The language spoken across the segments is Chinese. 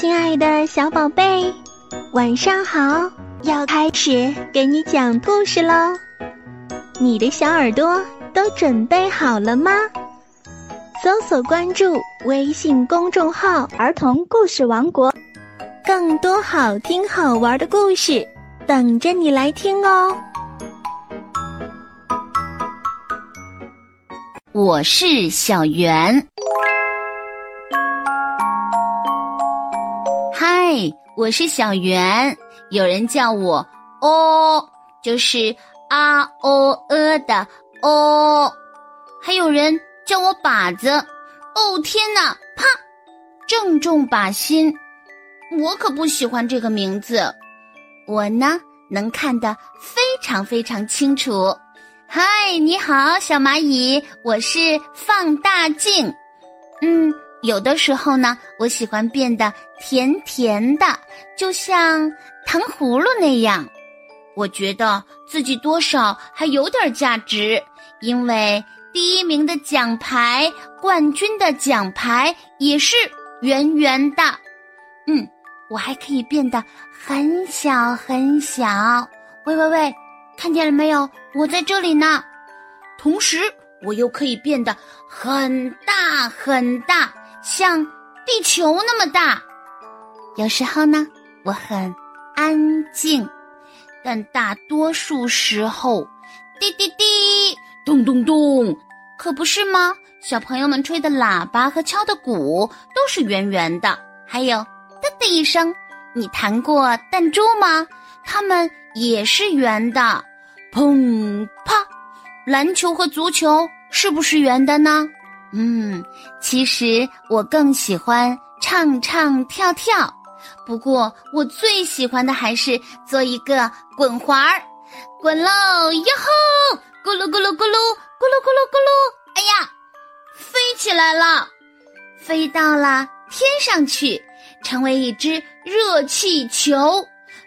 亲爱的小宝贝，晚上好！要开始给你讲故事喽。你的小耳朵都准备好了吗？搜索关注微信公众号“儿童故事王国”，更多好听好玩的故事等着你来听哦。我是小圆。我是小圆，有人叫我哦，就是啊哦呃的哦，还有人叫我靶子。哦天哪，啪，正中靶心。我可不喜欢这个名字。我呢，能看得非常非常清楚。嗨，你好，小蚂蚁，我是放大镜。嗯，有的时候呢，我喜欢变得甜甜的，就像糖葫芦那样。我觉得自己多少还有点价值，因为第一名的奖牌、冠军的奖牌也是圆圆的。嗯，我还可以变得很小很小。喂喂喂！看见了没有？我在这里呢。同时，我又可以变得很大很大，像地球那么大。有时候呢，我很安静，但大多数时候，滴滴滴，咚咚咚，可不是吗？小朋友们吹的喇叭和敲的鼓都是圆圆的，还有哒的一声。你弹过弹珠吗？它们也是圆的。砰啪！篮球和足球是不是圆的呢？嗯，其实我更喜欢唱唱跳跳。不过我最喜欢的还是做一个滚环儿，滚喽哟吼！咕噜咕噜咕噜咕噜咕噜咕噜！哎呀，飞起来了，飞到了天上去，成为一只热气球，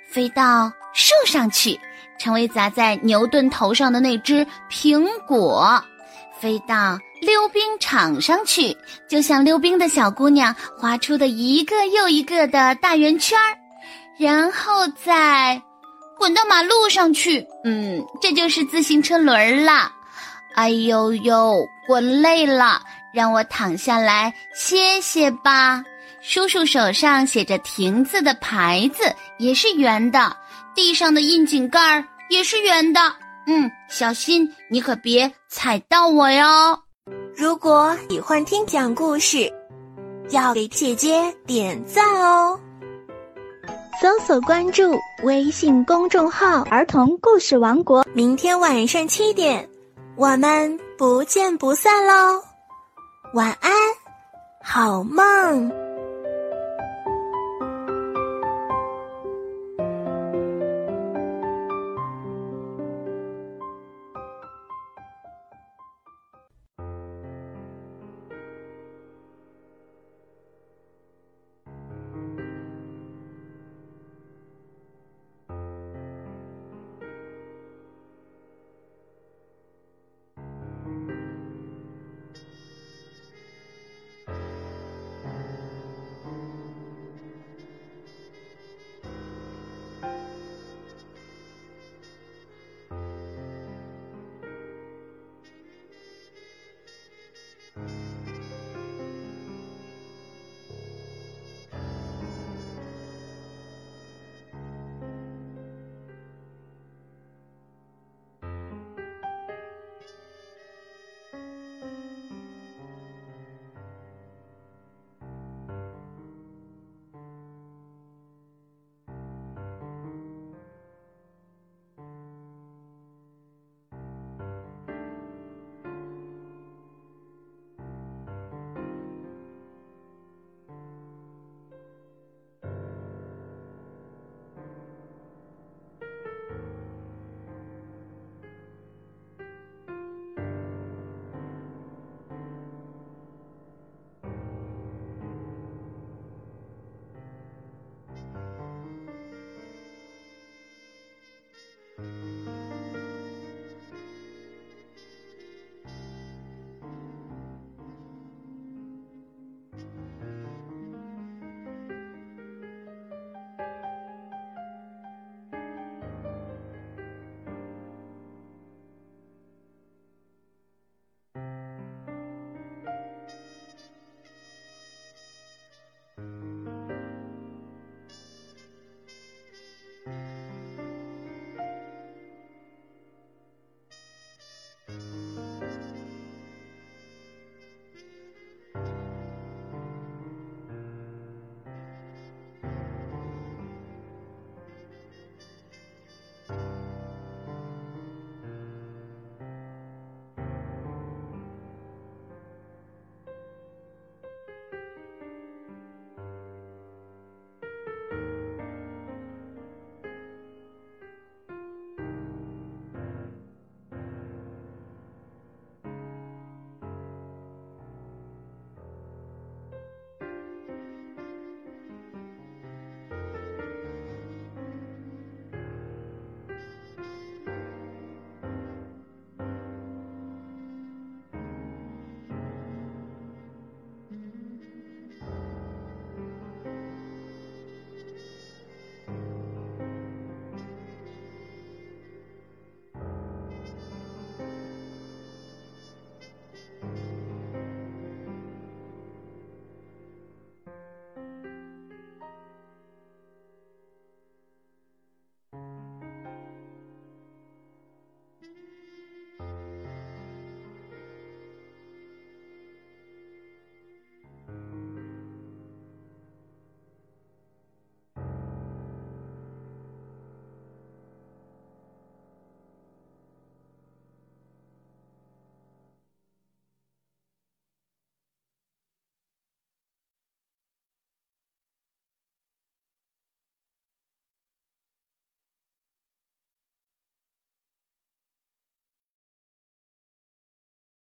飞到树上去。成为砸在牛顿头上的那只苹果，飞到溜冰场上去，就像溜冰的小姑娘划出的一个又一个的大圆圈儿，然后再滚到马路上去。嗯，这就是自行车轮儿了。哎呦呦，滚累了，让我躺下来歇歇吧。叔叔手上写着“亭”字的牌子也是圆的，地上的窨井盖儿。也是圆的，嗯，小心你可别踩到我哟。如果喜欢听讲故事，要给姐姐点赞哦。搜索关注微信公众号“儿童故事王国”，明天晚上七点，我们不见不散喽。晚安，好梦。